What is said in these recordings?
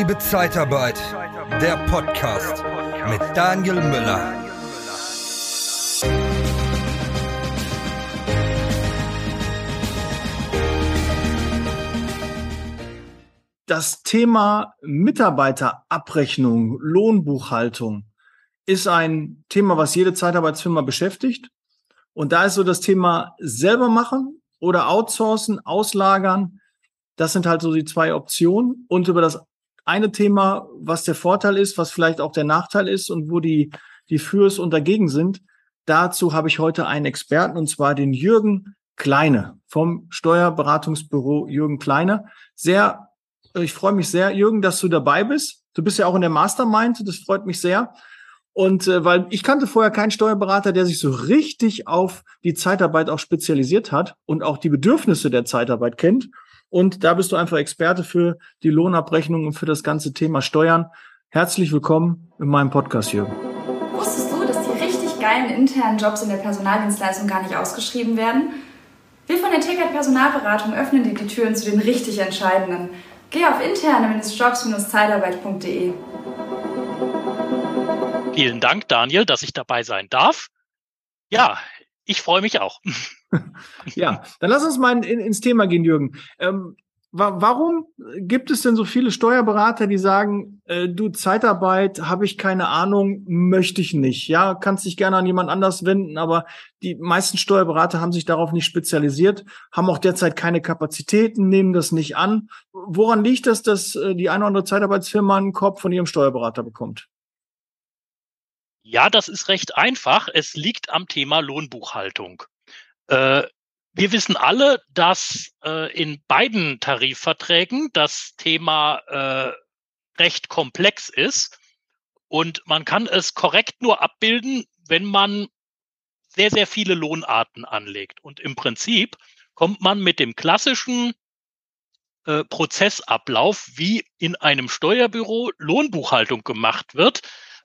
Liebe Zeitarbeit, der Podcast mit Daniel Müller. Das Thema Mitarbeiterabrechnung, Lohnbuchhaltung ist ein Thema, was jede Zeitarbeitsfirma beschäftigt. Und da ist so das Thema selber machen oder outsourcen, auslagern. Das sind halt so die zwei Optionen. Und über das eine Thema, was der Vorteil ist, was vielleicht auch der Nachteil ist und wo die, die Fürs und dagegen sind, dazu habe ich heute einen Experten und zwar den Jürgen Kleine vom Steuerberatungsbüro Jürgen Kleine. Sehr, ich freue mich sehr, Jürgen, dass du dabei bist. Du bist ja auch in der Mastermind, das freut mich sehr. Und äh, weil ich kannte vorher keinen Steuerberater, der sich so richtig auf die Zeitarbeit auch spezialisiert hat und auch die Bedürfnisse der Zeitarbeit kennt. Und da bist du einfach Experte für die Lohnabrechnung und für das ganze Thema Steuern. Herzlich willkommen in meinem Podcast, Jürgen. Wusstest du, dass die richtig geilen internen Jobs in der Personaldienstleistung gar nicht ausgeschrieben werden? Wir von der TKT Personalberatung öffnen dir die Türen zu den richtig entscheidenden. Geh auf interne-jobs-zeitarbeit.de. Vielen Dank, Daniel, dass ich dabei sein darf. Ja, ich freue mich auch. ja, dann lass uns mal in, ins Thema gehen, Jürgen. Ähm, wa warum gibt es denn so viele Steuerberater, die sagen, äh, du Zeitarbeit, habe ich keine Ahnung, möchte ich nicht. Ja, kannst dich gerne an jemand anders wenden, aber die meisten Steuerberater haben sich darauf nicht spezialisiert, haben auch derzeit keine Kapazitäten, nehmen das nicht an. Woran liegt das, dass äh, die eine oder andere Zeitarbeitsfirma einen Korb von ihrem Steuerberater bekommt? Ja, das ist recht einfach. Es liegt am Thema Lohnbuchhaltung. Äh, wir wissen alle, dass äh, in beiden Tarifverträgen das Thema äh, recht komplex ist und man kann es korrekt nur abbilden, wenn man sehr, sehr viele Lohnarten anlegt. Und im Prinzip kommt man mit dem klassischen äh, Prozessablauf, wie in einem Steuerbüro Lohnbuchhaltung gemacht wird,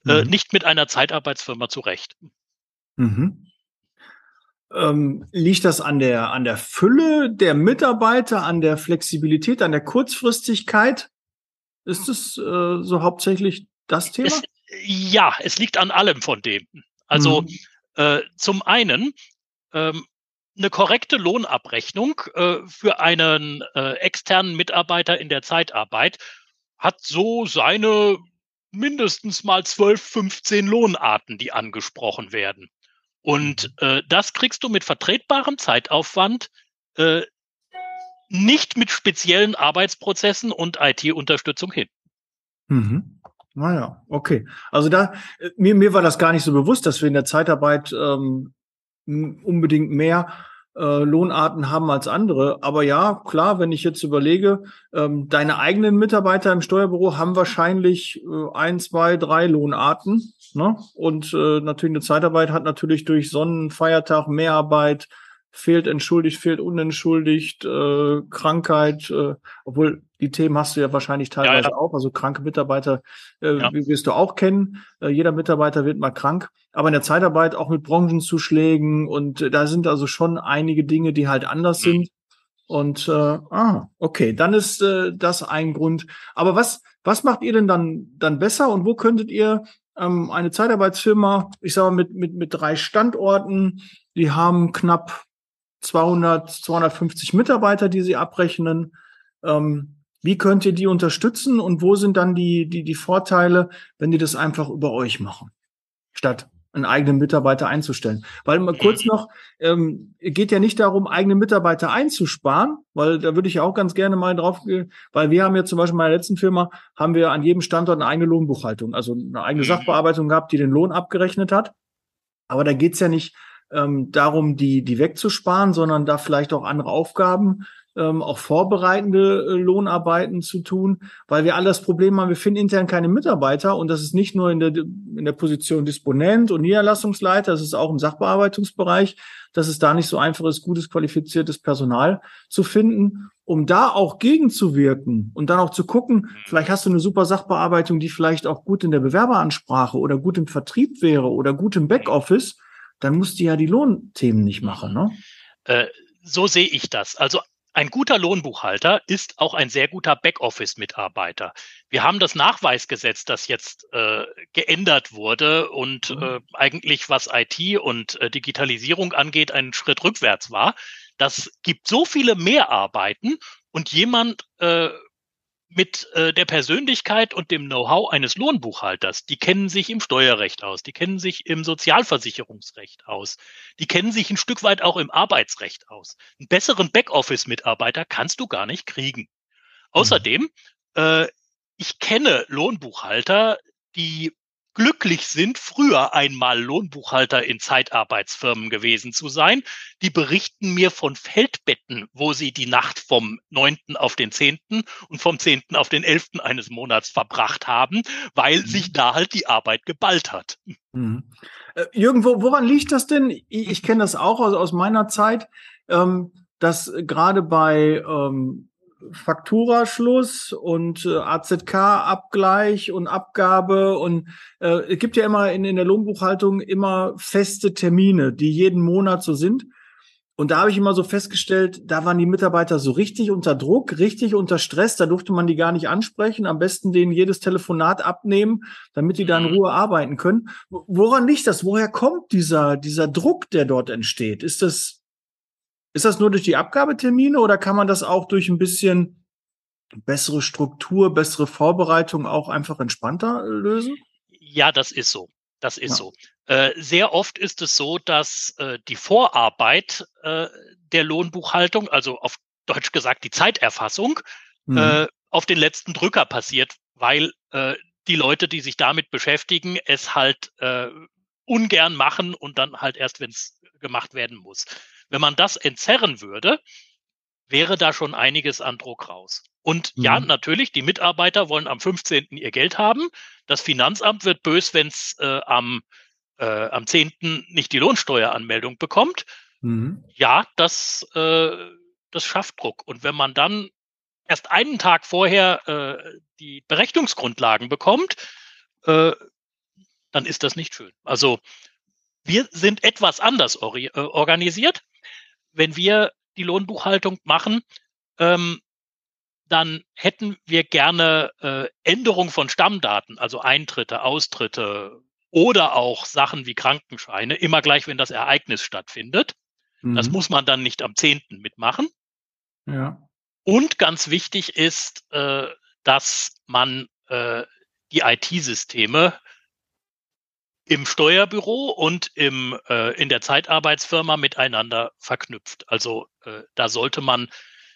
äh, mhm. nicht mit einer Zeitarbeitsfirma zurecht. Mhm. Ähm, liegt das an der, an der Fülle der Mitarbeiter, an der Flexibilität, an der Kurzfristigkeit? Ist es äh, so hauptsächlich das Thema? Es, ja, es liegt an allem von dem. Also mhm. äh, zum einen ähm, eine korrekte Lohnabrechnung äh, für einen äh, externen Mitarbeiter in der Zeitarbeit hat so seine mindestens mal 12, 15 Lohnarten, die angesprochen werden. Und mhm. äh, das kriegst du mit vertretbarem Zeitaufwand äh, nicht mit speziellen Arbeitsprozessen und IT-Unterstützung hin. Mhm. Naja, okay. Also da, äh, mir, mir war das gar nicht so bewusst, dass wir in der Zeitarbeit ähm, unbedingt mehr äh, Lohnarten haben als andere. Aber ja, klar, wenn ich jetzt überlege, ähm, deine eigenen Mitarbeiter im Steuerbüro haben wahrscheinlich äh, ein, zwei, drei Lohnarten. Ne? Und äh, natürlich eine Zeitarbeit hat natürlich durch Sonnenfeiertag, Mehrarbeit, fehlt entschuldigt, fehlt unentschuldigt, äh, Krankheit, äh, obwohl die Themen hast du ja wahrscheinlich teilweise ja, ja. auch. Also kranke Mitarbeiter äh, ja. wirst du auch kennen. Äh, jeder Mitarbeiter wird mal krank. Aber in der Zeitarbeit auch mit Branchenzuschlägen und äh, da sind also schon einige Dinge, die halt anders mhm. sind. Und äh, ah, okay, dann ist äh, das ein Grund. Aber was was macht ihr denn dann dann besser und wo könntet ihr ähm, eine Zeitarbeitsfirma, ich sage mal mit mit mit drei Standorten, die haben knapp 200 250 Mitarbeiter, die sie abrechnen. Ähm, wie könnt ihr die unterstützen und wo sind dann die die die Vorteile, wenn die das einfach über euch machen, statt einen eigenen Mitarbeiter einzustellen. Weil mal kurz noch, ähm, geht ja nicht darum, eigene Mitarbeiter einzusparen, weil da würde ich ja auch ganz gerne mal drauf gehen, weil wir haben ja zum Beispiel in meiner letzten Firma, haben wir an jedem Standort eine eigene Lohnbuchhaltung, also eine eigene mhm. Sachbearbeitung gehabt, die den Lohn abgerechnet hat. Aber da geht's ja nicht ähm, darum, die, die wegzusparen, sondern da vielleicht auch andere Aufgaben ähm, auch vorbereitende äh, Lohnarbeiten zu tun, weil wir alle das Problem haben, wir finden intern keine Mitarbeiter und das ist nicht nur in der, in der Position Disponent und Niederlassungsleiter, das ist auch im Sachbearbeitungsbereich, dass es da nicht so einfach ist, gutes, qualifiziertes Personal zu finden, um da auch gegenzuwirken und dann auch zu gucken, vielleicht hast du eine super Sachbearbeitung, die vielleicht auch gut in der Bewerberansprache oder gut im Vertrieb wäre oder gut im Backoffice, dann musst du ja die Lohnthemen nicht machen, ne? Äh, so sehe ich das. Also ein guter Lohnbuchhalter ist auch ein sehr guter Backoffice-Mitarbeiter. Wir haben das Nachweisgesetz, das jetzt äh, geändert wurde und mhm. äh, eigentlich was IT und äh, Digitalisierung angeht, einen Schritt rückwärts war. Das gibt so viele Mehrarbeiten und jemand äh, mit äh, der Persönlichkeit und dem Know-how eines Lohnbuchhalters. Die kennen sich im Steuerrecht aus, die kennen sich im Sozialversicherungsrecht aus, die kennen sich ein Stück weit auch im Arbeitsrecht aus. Einen besseren Backoffice-Mitarbeiter kannst du gar nicht kriegen. Mhm. Außerdem, äh, ich kenne Lohnbuchhalter, die glücklich sind, früher einmal Lohnbuchhalter in Zeitarbeitsfirmen gewesen zu sein. Die berichten mir von Feldbetten, wo sie die Nacht vom 9. auf den 10. und vom 10. auf den 11. eines Monats verbracht haben, weil mhm. sich da halt die Arbeit geballt hat. Mhm. Äh, Jürgen, wo, woran liegt das denn? Ich, ich kenne das auch aus, aus meiner Zeit, ähm, dass gerade bei ähm, Fakturaschluss und äh, AZK-Abgleich und Abgabe und äh, es gibt ja immer in, in der Lohnbuchhaltung immer feste Termine, die jeden Monat so sind. Und da habe ich immer so festgestellt, da waren die Mitarbeiter so richtig unter Druck, richtig unter Stress, da durfte man die gar nicht ansprechen, am besten denen jedes Telefonat abnehmen, damit die da in mhm. Ruhe arbeiten können. Woran liegt das? Woher kommt dieser, dieser Druck, der dort entsteht? Ist das ist das nur durch die Abgabetermine oder kann man das auch durch ein bisschen bessere Struktur, bessere Vorbereitung auch einfach entspannter lösen? Ja, das ist so. Das ist ja. so. Äh, sehr oft ist es so, dass äh, die Vorarbeit äh, der Lohnbuchhaltung, also auf Deutsch gesagt die Zeiterfassung, mhm. Äh, auf den letzten Drücker passiert, weil äh, die Leute, die sich damit beschäftigen, es halt äh, ungern machen und dann halt erst, wenn es gemacht werden muss. Wenn man das entzerren würde, wäre da schon einiges an Druck raus. Und mhm. ja, natürlich, die Mitarbeiter wollen am 15. ihr Geld haben. Das Finanzamt wird bös, wenn es äh, am, äh, am 10. nicht die Lohnsteueranmeldung bekommt. Mhm. Ja, das, äh, das schafft Druck. Und wenn man dann erst einen Tag vorher äh, die Berechnungsgrundlagen bekommt, äh, dann ist das nicht schön. Also wir sind etwas anders äh, organisiert wenn wir die Lohnbuchhaltung machen, ähm, dann hätten wir gerne äh, Änderung von Stammdaten, also Eintritte, Austritte oder auch Sachen wie Krankenscheine, immer gleich, wenn das Ereignis stattfindet. Mhm. Das muss man dann nicht am 10. mitmachen. Ja. Und ganz wichtig ist, äh, dass man äh, die IT-Systeme im Steuerbüro und im, äh, in der Zeitarbeitsfirma miteinander verknüpft. Also äh, da sollte man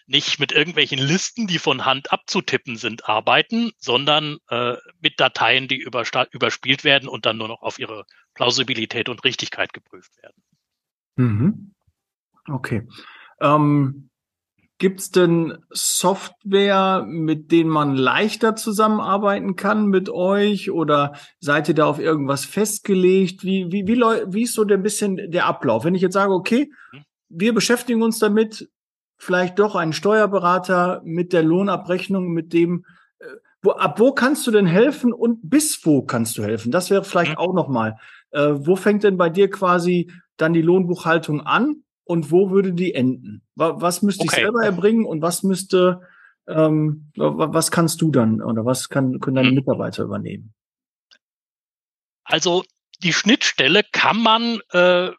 nicht mit irgendwelchen Listen, die von Hand abzutippen sind, arbeiten, sondern äh, mit Dateien, die überspielt werden und dann nur noch auf ihre Plausibilität und Richtigkeit geprüft werden. Mhm. Okay. Ähm, Gibt es denn Software, mit denen man leichter zusammenarbeiten kann mit euch? Oder seid ihr da auf irgendwas festgelegt? Wie, wie, wie, wie ist so ein bisschen der Ablauf? Wenn ich jetzt sage, okay, mhm. wir beschäftigen uns damit, vielleicht doch einen Steuerberater mit der Lohnabrechnung, mit dem, äh, wo, ab wo kannst du denn helfen und bis wo kannst du helfen? Das wäre vielleicht mhm. auch nochmal. Äh, wo fängt denn bei dir quasi dann die Lohnbuchhaltung an? Und wo würde die enden? Was müsste okay. ich selber erbringen und was müsste, ähm, was kannst du dann oder was kann, können deine hm. Mitarbeiter übernehmen? Also die Schnittstelle kann man äh,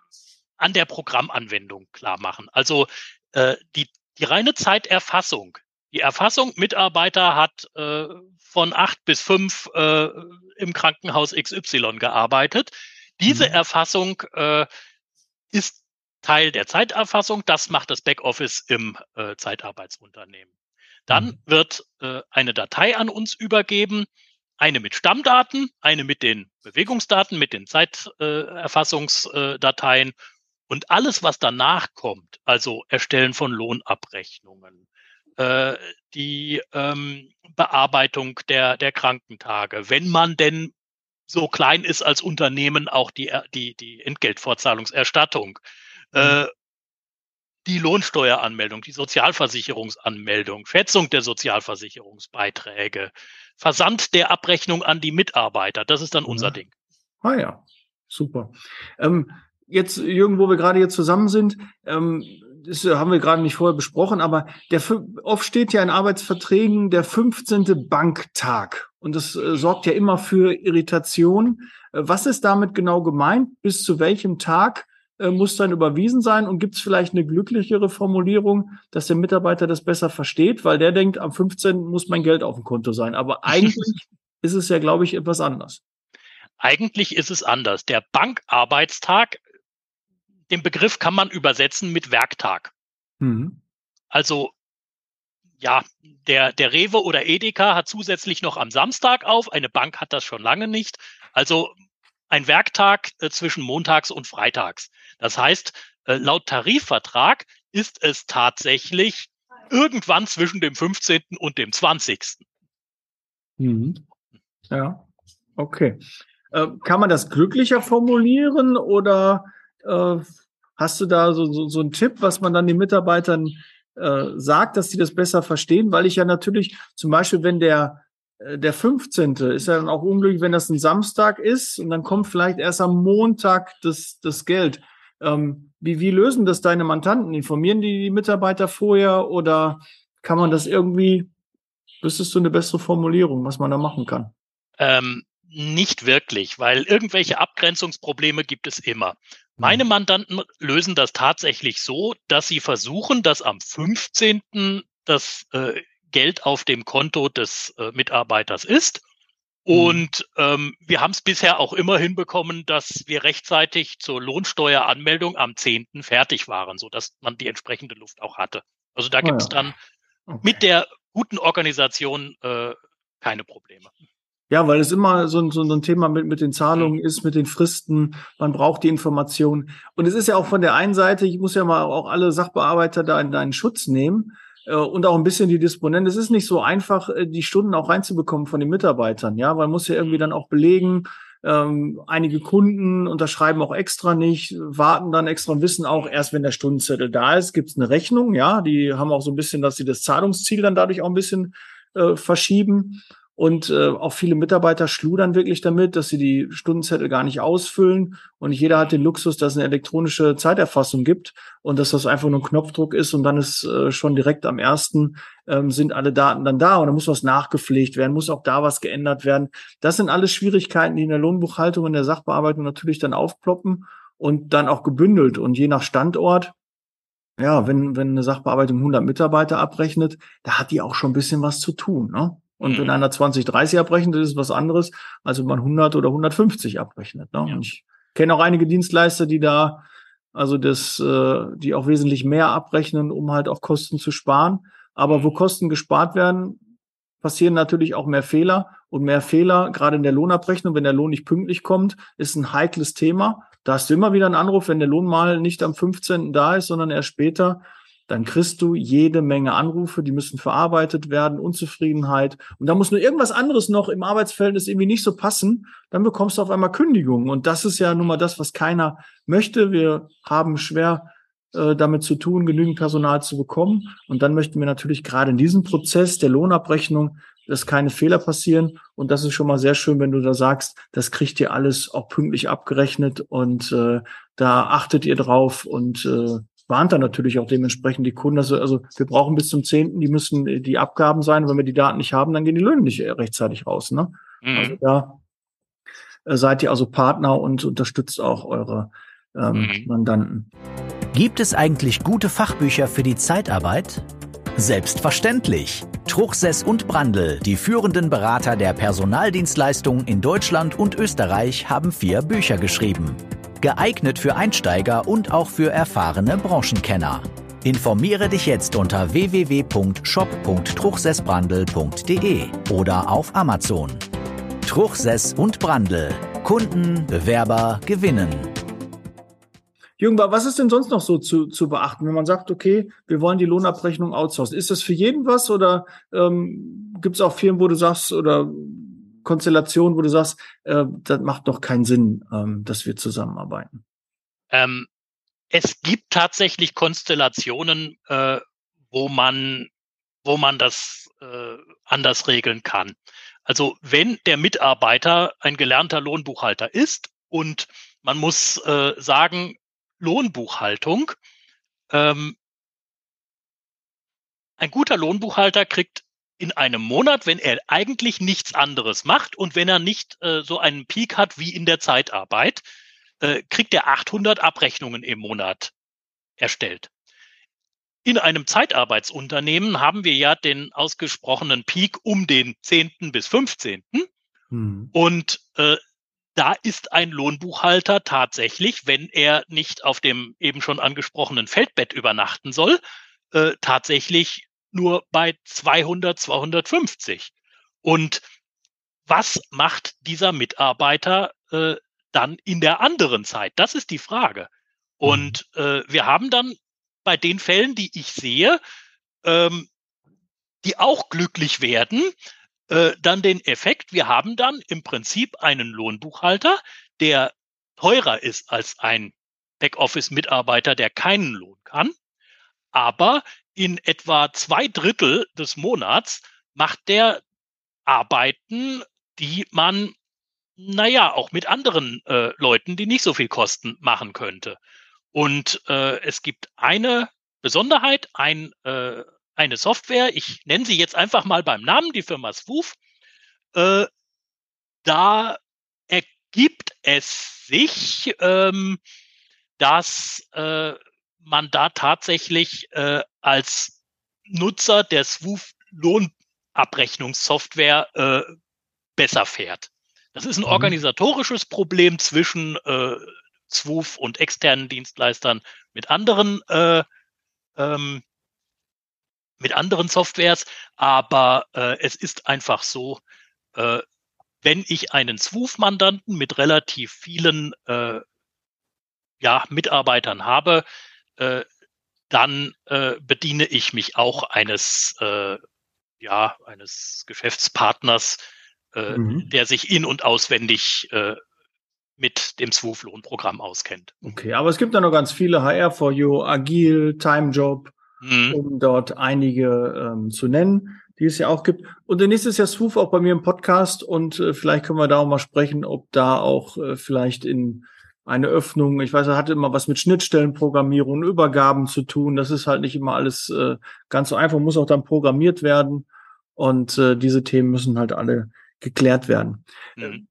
an der Programmanwendung klar machen. Also äh, die, die reine Zeiterfassung. Die Erfassung, Mitarbeiter hat äh, von acht bis fünf äh, im Krankenhaus XY gearbeitet. Diese mhm. Erfassung äh, ist Teil der Zeiterfassung. Das macht das Backoffice im äh, Zeitarbeitsunternehmen. Dann mhm. wird äh, eine Datei an uns übergeben, eine mit Stammdaten, eine mit den Bewegungsdaten, mit den Zeiterfassungsdateien äh, und alles, was danach kommt, also Erstellen von Lohnabrechnungen, äh, die ähm, Bearbeitung der, der Krankentage, wenn man denn so klein ist als Unternehmen, auch die, die, die Entgeltfortzahlungserstattung, äh, die Lohnsteueranmeldung, die Sozialversicherungsanmeldung, Schätzung der Sozialversicherungsbeiträge, Versand der Abrechnung an die Mitarbeiter. Das ist dann unser ja. Ding. Ah ja, super. Ähm, jetzt, Jürgen, wo wir gerade jetzt zusammen sind, ähm, das haben wir gerade nicht vorher besprochen, aber der oft steht ja in Arbeitsverträgen der 15. Banktag und das äh, sorgt ja immer für Irritation. Äh, was ist damit genau gemeint? Bis zu welchem Tag muss dann überwiesen sein? Und gibt es vielleicht eine glücklichere Formulierung, dass der Mitarbeiter das besser versteht, weil der denkt, am 15. muss mein Geld auf dem Konto sein. Aber eigentlich ist es ja, glaube ich, etwas anders. Eigentlich ist es anders. Der Bankarbeitstag, den Begriff kann man übersetzen mit Werktag. Mhm. Also ja, der, der Rewe oder Edeka hat zusätzlich noch am Samstag auf. Eine Bank hat das schon lange nicht. Also ein Werktag äh, zwischen montags und freitags. Das heißt, äh, laut Tarifvertrag ist es tatsächlich irgendwann zwischen dem 15. und dem 20. Mhm. Ja, okay. Äh, kann man das glücklicher formulieren oder äh, hast du da so, so, so einen Tipp, was man dann den Mitarbeitern äh, sagt, dass sie das besser verstehen? Weil ich ja natürlich zum Beispiel, wenn der äh, der 15. ist ja dann auch unglücklich, wenn das ein Samstag ist und dann kommt vielleicht erst am Montag das, das Geld. Ähm, wie, wie lösen das deine Mandanten? Informieren die, die Mitarbeiter vorher oder kann man das irgendwie, wüsstest du eine bessere Formulierung, was man da machen kann? Ähm, nicht wirklich, weil irgendwelche Abgrenzungsprobleme gibt es immer. Meine mhm. Mandanten lösen das tatsächlich so, dass sie versuchen, dass am 15. das äh, Geld auf dem Konto des äh, Mitarbeiters ist. Mhm. Und ähm, wir haben es bisher auch immer hinbekommen, dass wir rechtzeitig zur Lohnsteueranmeldung am 10. fertig waren, so dass man die entsprechende Luft auch hatte. Also da gibt es oh ja. dann okay. mit der guten Organisation äh, keine Probleme. Ja, weil es immer so, so, so ein Thema mit, mit den Zahlungen mhm. ist, mit den Fristen. Man braucht die Informationen. Und es ist ja auch von der einen Seite, ich muss ja mal auch alle Sachbearbeiter da in deinen Schutz nehmen und auch ein bisschen die Disponenten. Es ist nicht so einfach, äh, die Stunden auch reinzubekommen von den Mitarbeitern, ja, weil man muss ja irgendwie dann auch belegen. Ähm, einige Kunden unterschreiben auch extra nicht, warten dann extra und wissen auch, erst wenn der Stundenzettel da ist, gibt es eine Rechnung, ja, die haben auch so ein bisschen, dass sie das Zahlungsziel dann dadurch auch ein bisschen äh, verschieben. Und äh, auch viele Mitarbeiter schludern wirklich damit, dass sie die Stundenzettel gar nicht ausfüllen. Und jeder hat den Luxus, dass es eine elektronische Zeiterfassung gibt und dass das einfach nur ein Knopfdruck ist und dann ist äh, schon direkt am ersten ähm, sind alle Daten dann da und dann muss was nachgepflegt werden, muss auch da was geändert werden. Das sind alles Schwierigkeiten, die in der Lohnbuchhaltung, in der Sachbearbeitung natürlich dann aufploppen und dann auch gebündelt. Und je nach Standort ja, wenn, wenn eine Sachbearbeitung 100 Mitarbeiter abrechnet, da hat die auch schon ein bisschen was zu tun. Ne? Und mhm. wenn einer 20, 30 abrechnet, ist es was anderes, als wenn man 100 oder 150 abrechnet. Ne? Ja. Und ich kenne auch einige Dienstleister, die da, also das, äh, die auch wesentlich mehr abrechnen, um halt auch Kosten zu sparen. Aber wo Kosten gespart werden, passieren natürlich auch mehr Fehler. Und mehr Fehler, gerade in der Lohnabrechnung, wenn der Lohn nicht pünktlich kommt, ist ein heikles Thema. Da hast du immer wieder einen Anruf, wenn der Lohn mal nicht am 15. da ist, sondern erst später dann kriegst du jede Menge Anrufe, die müssen verarbeitet werden, Unzufriedenheit. Und da muss nur irgendwas anderes noch im Arbeitsverhältnis irgendwie nicht so passen, dann bekommst du auf einmal Kündigungen. Und das ist ja nun mal das, was keiner möchte. Wir haben schwer äh, damit zu tun, genügend Personal zu bekommen. Und dann möchten wir natürlich gerade in diesem Prozess der Lohnabrechnung, dass keine Fehler passieren. Und das ist schon mal sehr schön, wenn du da sagst, das kriegt ihr alles auch pünktlich abgerechnet und äh, da achtet ihr drauf und äh, warnt dann natürlich auch dementsprechend die Kunden. Also, also wir brauchen bis zum zehnten, die müssen äh, die Abgaben sein. wenn wir die Daten nicht haben, dann gehen die Löhne nicht äh, rechtzeitig raus. Ne? Mhm. Also da äh, seid ihr also Partner und unterstützt auch eure ähm, mhm. Mandanten. Gibt es eigentlich gute Fachbücher für die Zeitarbeit? Selbstverständlich. Truchsess und Brandl, die führenden Berater der Personaldienstleistung in Deutschland und Österreich, haben vier Bücher geschrieben geeignet für Einsteiger und auch für erfahrene Branchenkenner. Informiere dich jetzt unter www.shop.truchsessbrandel.de oder auf Amazon. Truchsess und Brandel. Kunden, Bewerber gewinnen. Jürgen, was ist denn sonst noch so zu, zu beachten, wenn man sagt, okay, wir wollen die Lohnabrechnung outsourcen? Ist das für jeden was oder ähm, gibt es auch Firmen, wo du sagst, oder Konstellation, wo du sagst, äh, das macht doch keinen Sinn, ähm, dass wir zusammenarbeiten? Ähm, es gibt tatsächlich Konstellationen, äh, wo man, wo man das äh, anders regeln kann. Also wenn der Mitarbeiter ein gelernter Lohnbuchhalter ist und man muss äh, sagen, Lohnbuchhaltung ähm, ein guter Lohnbuchhalter kriegt in einem Monat, wenn er eigentlich nichts anderes macht und wenn er nicht äh, so einen Peak hat wie in der Zeitarbeit, äh, kriegt er 800 Abrechnungen im Monat erstellt. In einem Zeitarbeitsunternehmen haben wir ja den ausgesprochenen Peak um den 10. bis 15. Mhm. Und äh, da ist ein Lohnbuchhalter tatsächlich, wenn er nicht auf dem eben schon angesprochenen Feldbett übernachten soll, äh, tatsächlich nur bei 200, 250. Und was macht dieser Mitarbeiter äh, dann in der anderen Zeit? Das ist die Frage. Und mhm. äh, wir haben dann bei den Fällen, die ich sehe, ähm, die auch glücklich werden, äh, dann den Effekt, wir haben dann im Prinzip einen Lohnbuchhalter, der teurer ist als ein Backoffice-Mitarbeiter, der keinen Lohn kann. Aber in etwa zwei Drittel des Monats macht der Arbeiten, die man, naja, auch mit anderen äh, Leuten, die nicht so viel kosten, machen könnte. Und äh, es gibt eine Besonderheit, ein äh, eine Software, ich nenne sie jetzt einfach mal beim Namen, die Firma Swoof, äh, da ergibt es sich, ähm, dass äh, man da tatsächlich äh, als Nutzer der Swoof Lohnabrechnungssoftware äh, besser fährt. Das ist ein mhm. organisatorisches Problem zwischen äh, Swoof und externen Dienstleistern mit anderen äh, ähm, mit anderen Softwares, aber äh, es ist einfach so, äh, wenn ich einen Swoof-Mandanten mit relativ vielen äh, ja, Mitarbeitern habe, äh, dann äh, bediene ich mich auch eines, äh, ja, eines Geschäftspartners, äh, mhm. der sich in- und auswendig äh, mit dem Swoof-Lohnprogramm auskennt. Okay, aber es gibt da noch ganz viele HR4U, Agil, Timejob mhm. um dort einige ähm, zu nennen, die es ja auch gibt. Und der nächste ist ja Swoof auch bei mir im Podcast und äh, vielleicht können wir da auch mal sprechen, ob da auch äh, vielleicht in eine Öffnung, ich weiß, er hatte immer was mit Schnittstellenprogrammierung und Übergaben zu tun. Das ist halt nicht immer alles äh, ganz so einfach, muss auch dann programmiert werden. Und äh, diese Themen müssen halt alle geklärt werden. Mhm.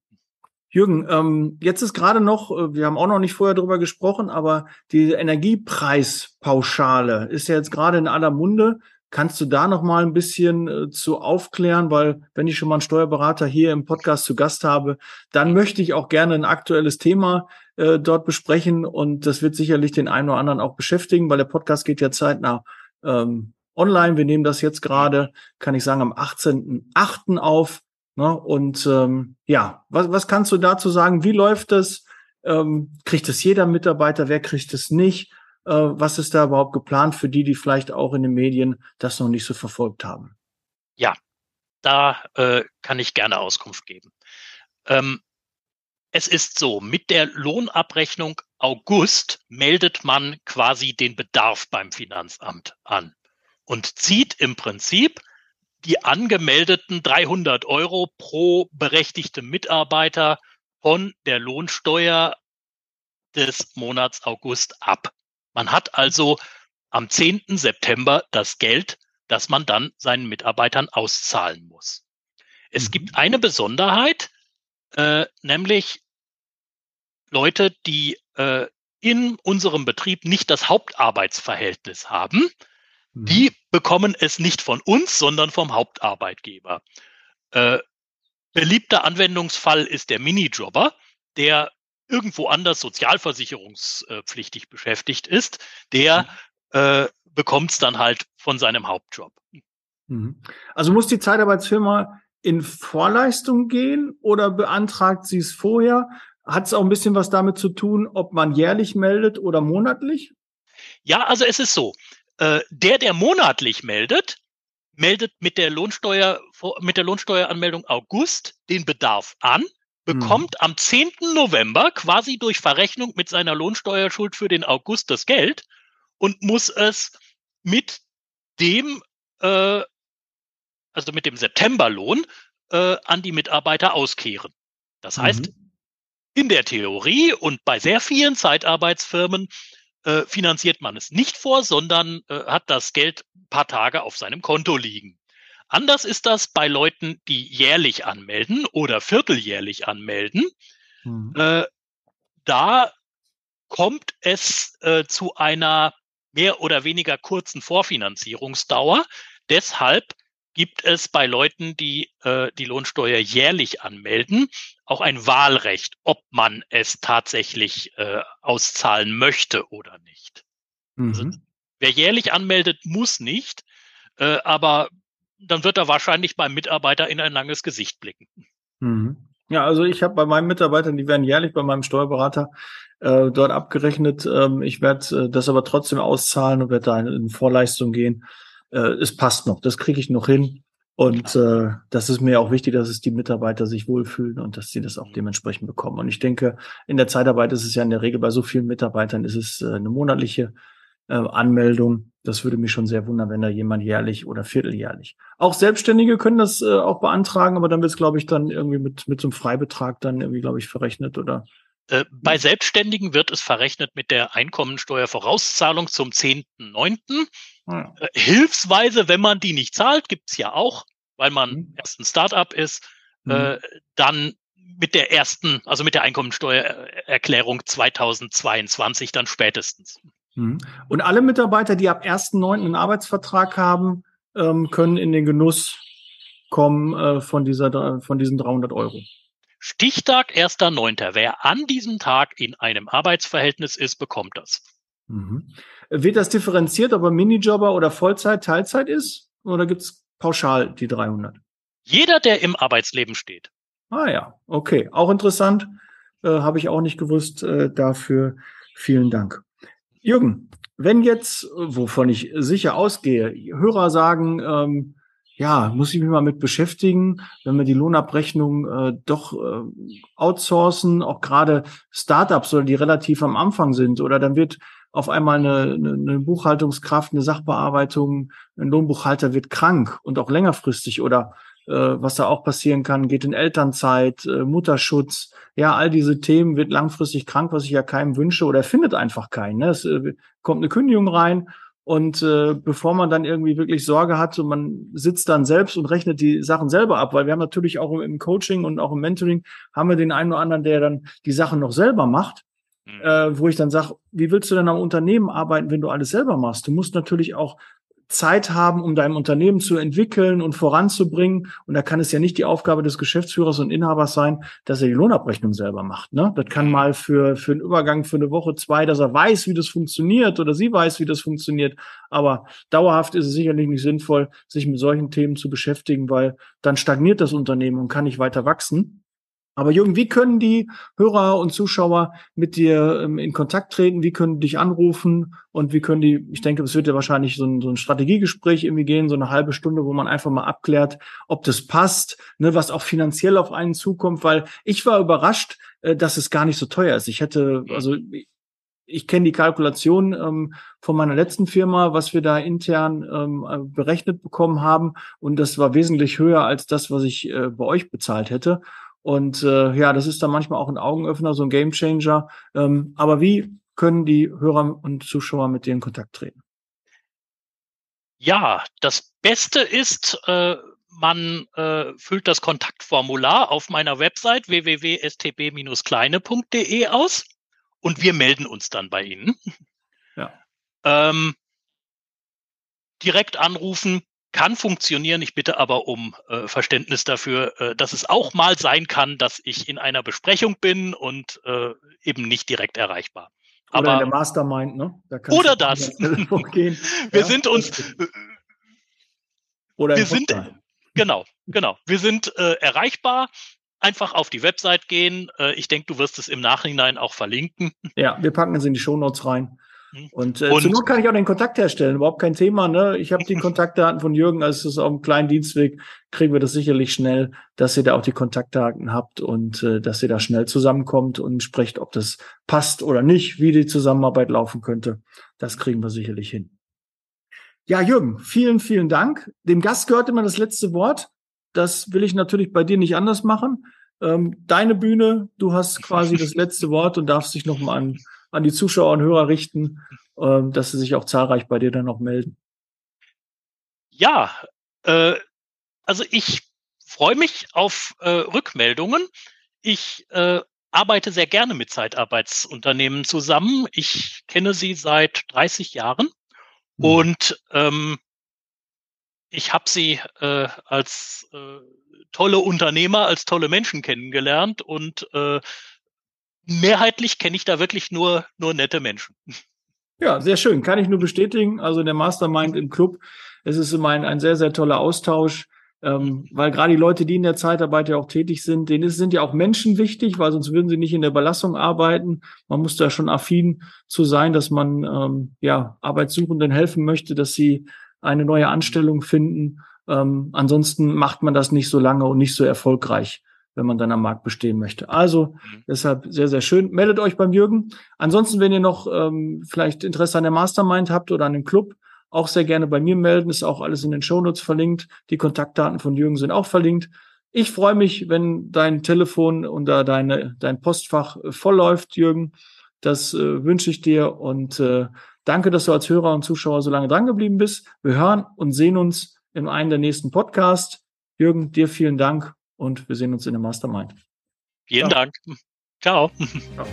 Jürgen, ähm, jetzt ist gerade noch, äh, wir haben auch noch nicht vorher drüber gesprochen, aber die Energiepreispauschale ist ja jetzt gerade in aller Munde. Kannst du da noch mal ein bisschen äh, zu aufklären, weil wenn ich schon mal einen Steuerberater hier im Podcast zu Gast habe, dann möchte ich auch gerne ein aktuelles Thema äh, dort besprechen und das wird sicherlich den einen oder anderen auch beschäftigen, weil der Podcast geht ja zeitnah ähm, online. Wir nehmen das jetzt gerade, kann ich sagen, am 18.8. auf. Ne? Und ähm, ja, was, was kannst du dazu sagen? Wie läuft das? Ähm, kriegt es jeder Mitarbeiter? Wer kriegt es nicht? Äh, was ist da überhaupt geplant für die, die vielleicht auch in den Medien das noch nicht so verfolgt haben? Ja, da äh, kann ich gerne Auskunft geben. Ähm, es ist so, mit der Lohnabrechnung August meldet man quasi den Bedarf beim Finanzamt an und zieht im Prinzip die angemeldeten 300 Euro pro berechtigte Mitarbeiter von der Lohnsteuer des Monats August ab. Man hat also am 10. September das Geld, das man dann seinen Mitarbeitern auszahlen muss. Es mhm. gibt eine Besonderheit, äh, nämlich Leute, die äh, in unserem Betrieb nicht das Hauptarbeitsverhältnis haben, die mhm. bekommen es nicht von uns, sondern vom Hauptarbeitgeber. Äh, beliebter Anwendungsfall ist der Minijobber, der irgendwo anders sozialversicherungspflichtig beschäftigt ist, der mhm. äh, bekommt es dann halt von seinem Hauptjob. Mhm. Also muss die Zeitarbeitsfirma in Vorleistung gehen oder beantragt sie es vorher? Hat es auch ein bisschen was damit zu tun, ob man jährlich meldet oder monatlich? Ja, also es ist so. Äh, der, der monatlich meldet, meldet mit der Lohnsteuer, mit der Lohnsteueranmeldung August den Bedarf an, bekommt mhm. am 10. November quasi durch Verrechnung mit seiner Lohnsteuerschuld für den August das Geld und muss es mit dem, äh, also mit dem Septemberlohn äh, an die Mitarbeiter auskehren. Das heißt, mhm. in der Theorie und bei sehr vielen Zeitarbeitsfirmen äh, finanziert man es nicht vor, sondern äh, hat das Geld ein paar Tage auf seinem Konto liegen. Anders ist das bei Leuten, die jährlich anmelden oder vierteljährlich anmelden. Mhm. Äh, da kommt es äh, zu einer mehr oder weniger kurzen Vorfinanzierungsdauer. Deshalb gibt es bei Leuten, die äh, die Lohnsteuer jährlich anmelden, auch ein Wahlrecht, ob man es tatsächlich äh, auszahlen möchte oder nicht. Also, mhm. Also, wer jährlich anmeldet, muss nicht, äh, aber dann wird er wahrscheinlich beim Mitarbeiter in ein langes Gesicht blicken. Mhm. Ja, also ich habe bei meinen Mitarbeitern, die werden jährlich bei meinem Steuerberater äh, dort abgerechnet. Ähm, ich werde äh, das aber trotzdem auszahlen und werde da in, in Vorleistung gehen. Äh, es passt noch, das kriege ich noch hin. Und äh, das ist mir auch wichtig, dass es die Mitarbeiter sich wohlfühlen und dass sie das auch dementsprechend bekommen. Und ich denke, in der Zeitarbeit ist es ja in der Regel bei so vielen Mitarbeitern ist es äh, eine monatliche äh, Anmeldung. Das würde mich schon sehr wundern, wenn da jemand jährlich oder vierteljährlich. Auch Selbstständige können das äh, auch beantragen, aber dann wird es, glaube ich, dann irgendwie mit, mit so einem Freibetrag dann irgendwie, glaube ich, verrechnet oder äh, bei Selbstständigen wird es verrechnet mit der Einkommensteuervorauszahlung zum 10.9. Ja. Äh, hilfsweise, wenn man die nicht zahlt, gibt's ja auch, weil man mhm. erst ein Startup ist, mhm. äh, dann mit der ersten, also mit der Einkommensteuererklärung 2022 dann spätestens. Mhm. Und alle Mitarbeiter, die ab 1.9. einen Arbeitsvertrag haben, ähm, können in den Genuss kommen äh, von, dieser, von diesen 300 Euro. Stichtag 1.9. Wer an diesem Tag in einem Arbeitsverhältnis ist, bekommt das. Mhm. Wird das differenziert, ob er Minijobber oder Vollzeit, Teilzeit ist? Oder gibt es pauschal die 300? Jeder, der im Arbeitsleben steht. Ah ja, okay. Auch interessant. Äh, Habe ich auch nicht gewusst. Äh, dafür vielen Dank. Jürgen, wenn jetzt, wovon ich sicher ausgehe, Hörer sagen, ähm, ja, muss ich mich mal mit beschäftigen, wenn wir die Lohnabrechnung äh, doch äh, outsourcen, auch gerade Startups oder die relativ am Anfang sind, oder dann wird auf einmal eine, eine, Buchhaltungskraft, eine Sachbearbeitung, ein Lohnbuchhalter wird krank und auch längerfristig oder was da auch passieren kann, geht in Elternzeit, äh, Mutterschutz, ja, all diese Themen wird langfristig krank, was ich ja keinem wünsche oder findet einfach keinen. Ne? Es äh, kommt eine Kündigung rein und äh, bevor man dann irgendwie wirklich Sorge hat und man sitzt dann selbst und rechnet die Sachen selber ab, weil wir haben natürlich auch im Coaching und auch im Mentoring haben wir den einen oder anderen, der dann die Sachen noch selber macht, mhm. äh, wo ich dann sage, wie willst du denn am Unternehmen arbeiten, wenn du alles selber machst? Du musst natürlich auch Zeit haben, um dein Unternehmen zu entwickeln und voranzubringen. Und da kann es ja nicht die Aufgabe des Geschäftsführers und Inhabers sein, dass er die Lohnabrechnung selber macht. Ne? Das kann mal für, für einen Übergang für eine Woche, zwei, dass er weiß, wie das funktioniert oder sie weiß, wie das funktioniert. Aber dauerhaft ist es sicherlich nicht sinnvoll, sich mit solchen Themen zu beschäftigen, weil dann stagniert das Unternehmen und kann nicht weiter wachsen. Aber Jürgen, wie können die Hörer und Zuschauer mit dir ähm, in Kontakt treten? Wie können die dich anrufen? Und wie können die, ich denke, es wird ja wahrscheinlich so ein, so ein Strategiegespräch irgendwie gehen, so eine halbe Stunde, wo man einfach mal abklärt, ob das passt, ne, was auch finanziell auf einen zukommt, weil ich war überrascht, äh, dass es gar nicht so teuer ist. Ich hätte, also ich kenne die Kalkulation ähm, von meiner letzten Firma, was wir da intern ähm, äh, berechnet bekommen haben. Und das war wesentlich höher als das, was ich äh, bei euch bezahlt hätte. Und äh, ja, das ist dann manchmal auch ein Augenöffner, so ein Gamechanger. Ähm, aber wie können die Hörer und Zuschauer mit dir in Kontakt treten? Ja, das Beste ist, äh, man äh, füllt das Kontaktformular auf meiner Website www.stb-kleine.de aus und wir melden uns dann bei Ihnen. Ja. Ähm, direkt anrufen, kann funktionieren. Ich bitte aber um äh, Verständnis dafür, äh, dass es auch mal sein kann, dass ich in einer Besprechung bin und äh, eben nicht direkt erreichbar. Oder aber, in der Mastermind, ne? Da oder das. wir ja? sind uns. oder wir sind genau, genau. Wir sind äh, erreichbar. Einfach auf die Website gehen. Äh, ich denke, du wirst es im Nachhinein auch verlinken. Ja, wir packen es in die Shownotes rein. Mhm. Und, äh, und zur Not kann ich auch den Kontakt herstellen, überhaupt kein Thema. Ne? Ich habe die Kontaktdaten von Jürgen, also es ist auf einem kleinen Dienstweg, kriegen wir das sicherlich schnell, dass ihr da auch die Kontaktdaten habt und äh, dass ihr da schnell zusammenkommt und sprecht, ob das passt oder nicht, wie die Zusammenarbeit laufen könnte. Das kriegen wir sicherlich hin. Ja, Jürgen, vielen, vielen Dank. Dem Gast gehört immer das letzte Wort. Das will ich natürlich bei dir nicht anders machen. Ähm, deine Bühne, du hast quasi das letzte Wort und darfst dich nochmal an an die Zuschauer und Hörer richten, äh, dass sie sich auch zahlreich bei dir dann noch melden. Ja, äh, also ich freue mich auf äh, Rückmeldungen. Ich äh, arbeite sehr gerne mit Zeitarbeitsunternehmen zusammen. Ich kenne sie seit 30 Jahren mhm. und ähm, ich habe sie äh, als äh, tolle Unternehmer, als tolle Menschen kennengelernt und äh, mehrheitlich kenne ich da wirklich nur, nur nette Menschen. Ja, sehr schön. Kann ich nur bestätigen. Also der Mastermind im Club, es ist immer ein, ein sehr, sehr toller Austausch. Ähm, weil gerade die Leute, die in der Zeitarbeit ja auch tätig sind, denen ist, sind ja auch Menschen wichtig, weil sonst würden sie nicht in der Belastung arbeiten. Man muss da schon affin zu sein, dass man ähm, ja Arbeitssuchenden helfen möchte, dass sie eine neue Anstellung finden. Ähm, ansonsten macht man das nicht so lange und nicht so erfolgreich, wenn man dann am Markt bestehen möchte. Also mhm. deshalb sehr, sehr schön. Meldet euch beim Jürgen. Ansonsten, wenn ihr noch ähm, vielleicht Interesse an der Mastermind habt oder an dem Club, auch sehr gerne bei mir melden. Ist auch alles in den Shownotes verlinkt. Die Kontaktdaten von Jürgen sind auch verlinkt. Ich freue mich, wenn dein Telefon oder deine, dein Postfach äh, voll läuft, Jürgen. Das äh, wünsche ich dir und äh, danke, dass du als Hörer und Zuschauer so lange dran geblieben bist. Wir hören und sehen uns in einem der nächsten Podcasts. Jürgen, dir vielen Dank und wir sehen uns in der Mastermind. Vielen Ciao. Dank. Ciao. Ciao.